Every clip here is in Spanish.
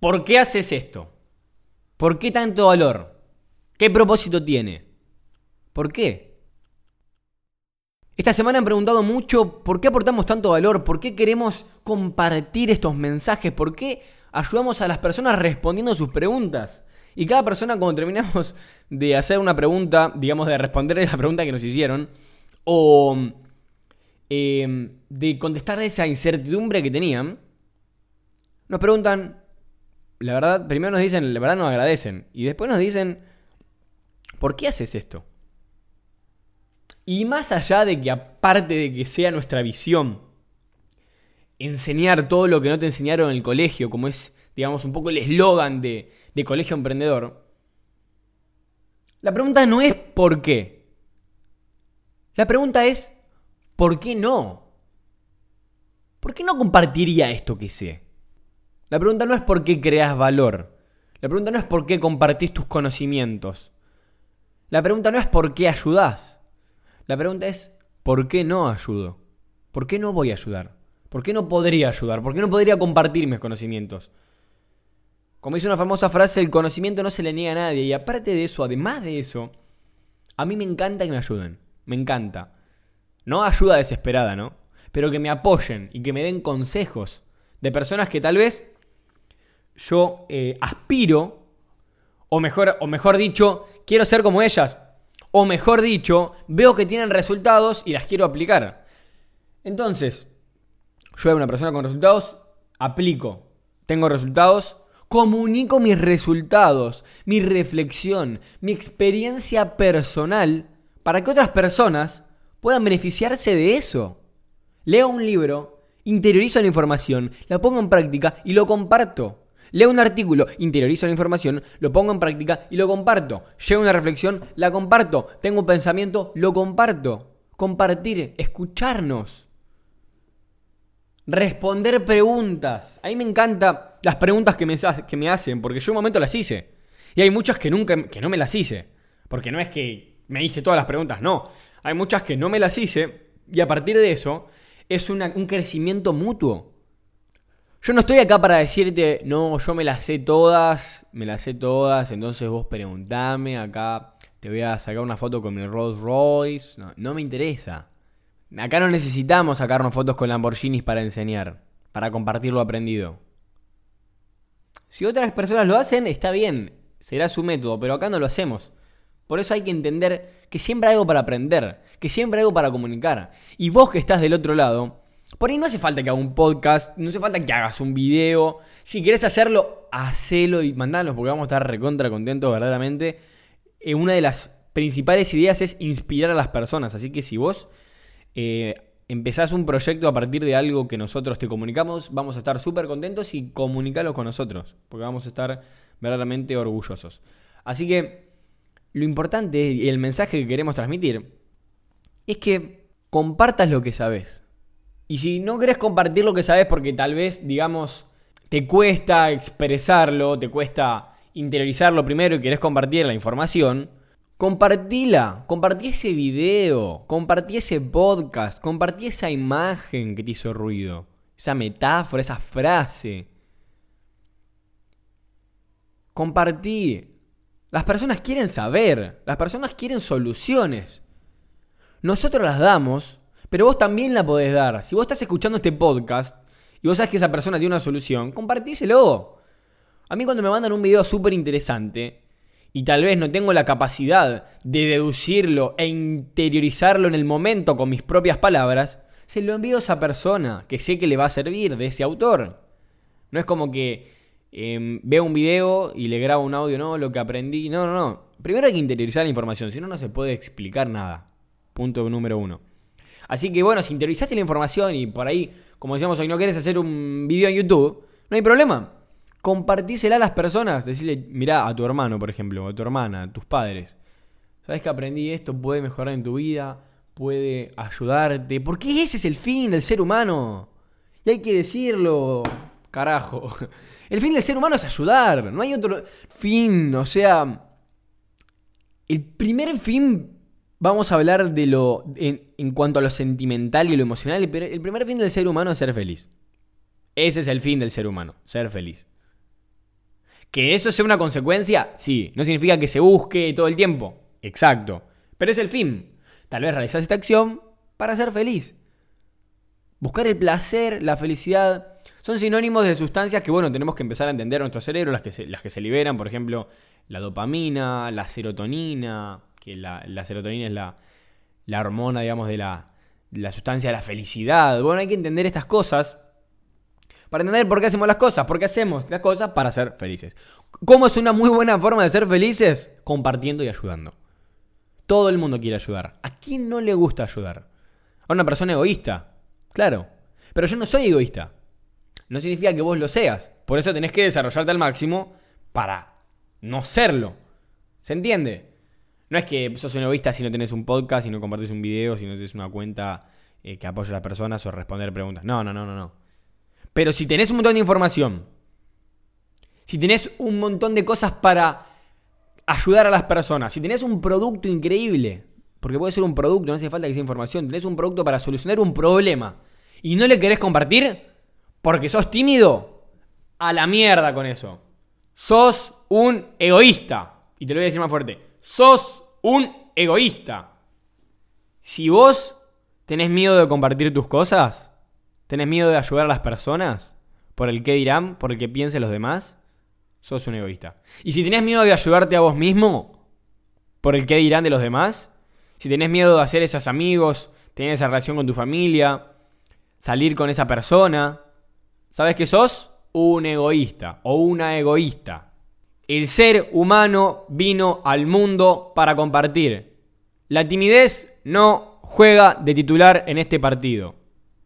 ¿Por qué haces esto? ¿Por qué tanto valor? ¿Qué propósito tiene? ¿Por qué? Esta semana han preguntado mucho por qué aportamos tanto valor, por qué queremos compartir estos mensajes, por qué ayudamos a las personas respondiendo sus preguntas. Y cada persona cuando terminamos de hacer una pregunta, digamos de responder la pregunta que nos hicieron, o em, de contestar esa incertidumbre que tenían, nos preguntan, la verdad, primero nos dicen, la verdad nos agradecen, y después nos dicen, ¿por qué haces esto? Y más allá de que aparte de que sea nuestra visión, enseñar todo lo que no te enseñaron en el colegio, como es, digamos, un poco el eslogan de, de colegio emprendedor, la pregunta no es por qué. La pregunta es, ¿por qué no? ¿Por qué no compartiría esto que sé? La pregunta no es por qué creas valor. La pregunta no es por qué compartís tus conocimientos. La pregunta no es por qué ayudás. La pregunta es ¿por qué no ayudo? ¿Por qué no voy a ayudar? ¿Por qué no podría ayudar? ¿Por qué no podría compartir mis conocimientos? Como dice una famosa frase, el conocimiento no se le niega a nadie. Y aparte de eso, además de eso, a mí me encanta que me ayuden. Me encanta. No ayuda desesperada, ¿no? Pero que me apoyen y que me den consejos de personas que tal vez yo eh, aspiro, o mejor, o mejor dicho, quiero ser como ellas. O mejor dicho, veo que tienen resultados y las quiero aplicar. Entonces, yo soy una persona con resultados, aplico. Tengo resultados, comunico mis resultados, mi reflexión, mi experiencia personal, para que otras personas puedan beneficiarse de eso. Leo un libro, interiorizo la información, la pongo en práctica y lo comparto. Leo un artículo, interiorizo la información, lo pongo en práctica y lo comparto. Llego una reflexión, la comparto. Tengo un pensamiento, lo comparto. Compartir, escucharnos. Responder preguntas. A mí me encantan las preguntas que me, que me hacen, porque yo un momento las hice. Y hay muchas que nunca, que no me las hice. Porque no es que me hice todas las preguntas, no. Hay muchas que no me las hice y a partir de eso es un crecimiento mutuo. Yo no estoy acá para decirte, no, yo me las sé todas, me las sé todas, entonces vos preguntame, acá te voy a sacar una foto con mi Rolls Royce. No, me interesa. Acá no necesitamos sacarnos fotos con Lamborghinis para enseñar, para compartir lo aprendido. Si otras personas lo hacen, está bien, será su método, pero acá no lo hacemos. Por eso hay que entender que siempre hay algo para aprender, que siempre hay algo para comunicar. Y vos que estás del otro lado, por ahí no hace falta que haga un podcast, no hace falta que hagas un video. Si quieres hacerlo, hacelo y mandalo porque vamos a estar recontra contentos verdaderamente. Eh, una de las principales ideas es inspirar a las personas. Así que si vos eh, empezás un proyecto a partir de algo que nosotros te comunicamos, vamos a estar súper contentos y comunicalo con nosotros. Porque vamos a estar verdaderamente orgullosos. Así que lo importante y el mensaje que queremos transmitir es que compartas lo que sabes. Y si no querés compartir lo que sabes porque tal vez, digamos, te cuesta expresarlo, te cuesta interiorizarlo primero y querés compartir la información, compartila, compartí ese video, compartí ese podcast, compartí esa imagen que te hizo ruido, esa metáfora, esa frase. Compartí. Las personas quieren saber, las personas quieren soluciones. Nosotros las damos pero vos también la podés dar. Si vos estás escuchando este podcast y vos sabes que esa persona tiene una solución, compartíselo. A mí cuando me mandan un video súper interesante y tal vez no tengo la capacidad de deducirlo e interiorizarlo en el momento con mis propias palabras, se lo envío a esa persona que sé que le va a servir, de ese autor. No es como que em, veo un video y le grabo un audio, no, lo que aprendí. No, no, no. Primero hay que interiorizar la información, si no, no se puede explicar nada. Punto número uno. Así que bueno, si interiorizaste la información y por ahí, como decíamos hoy, no quieres hacer un video en YouTube, no hay problema. Compartísela a las personas. Decirle, mirá, a tu hermano, por ejemplo, a tu hermana, a tus padres. ¿Sabes que aprendí esto? Puede mejorar en tu vida, puede ayudarte. Porque ese es el fin del ser humano. Y hay que decirlo, carajo. El fin del ser humano es ayudar. No hay otro fin. O sea, el primer fin Vamos a hablar de lo. En, cuanto a lo sentimental y lo emocional, el primer fin del ser humano es ser feliz. Ese es el fin del ser humano, ser feliz. Que eso sea una consecuencia, sí. No significa que se busque todo el tiempo. Exacto. Pero es el fin. Tal vez realizas esta acción para ser feliz. Buscar el placer, la felicidad, son sinónimos de sustancias que, bueno, tenemos que empezar a entender en nuestro cerebro, las que se liberan, por ejemplo, la dopamina, la serotonina, que la, serotonina es la, la, hormona, digamos, de la, la sustancia de la felicidad. Bueno, hay que entender estas cosas para entender por qué hacemos las cosas, porque hacemos las cosas para ser felices. ¿Cómo es una muy buena forma de ser felices? Compartiendo y ayudando. Todo el mundo quiere ayudar. ¿A quién no le gusta ayudar? A una persona egoísta. Claro. Pero yo no soy egoísta. No significa que vos lo seas. Por eso tenés que desarrollarte al máximo para no serlo. ¿Se entiende? No es que sos un egoísta si no tenés un podcast, si no compartís un video, si no tenés una cuenta eh, que apoye a las personas o responder preguntas. No, no, no, no, no. Pero si tenés un montón de información, si tenés un montón de cosas para ayudar a las personas, si tenés un producto increíble, porque puede ser un producto, no hace falta que sea información, tenés un producto para solucionar un problema y no le querés compartir porque sos tímido, a la mierda con eso. Sos un egoísta. Y te lo voy a decir más fuerte. Sos un egoísta. Si vos tenés miedo de compartir tus cosas, tenés miedo de ayudar a las personas, por el qué dirán, por el que piensen los demás, sos un egoísta. Y si tenés miedo de ayudarte a vos mismo, por el qué dirán de los demás, si tenés miedo de hacer esos amigos, tener esa relación con tu familia, salir con esa persona, ¿sabes qué sos? Un egoísta o una egoísta. El ser humano vino al mundo para compartir. La timidez no juega de titular en este partido.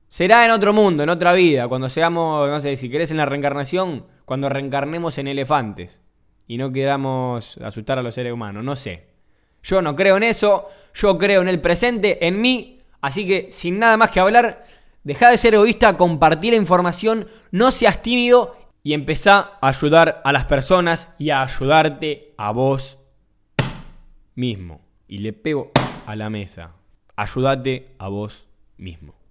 Será en otro mundo, en otra vida, cuando seamos, no sé, si querés en la reencarnación, cuando reencarnemos en elefantes y no queramos asustar a los seres humanos, no sé. Yo no creo en eso, yo creo en el presente, en mí, así que sin nada más que hablar, deja de ser egoísta, compartir la información, no seas tímido y empezá a ayudar a las personas y a ayudarte a vos mismo. Y le pego a la mesa. Ayúdate a vos mismo.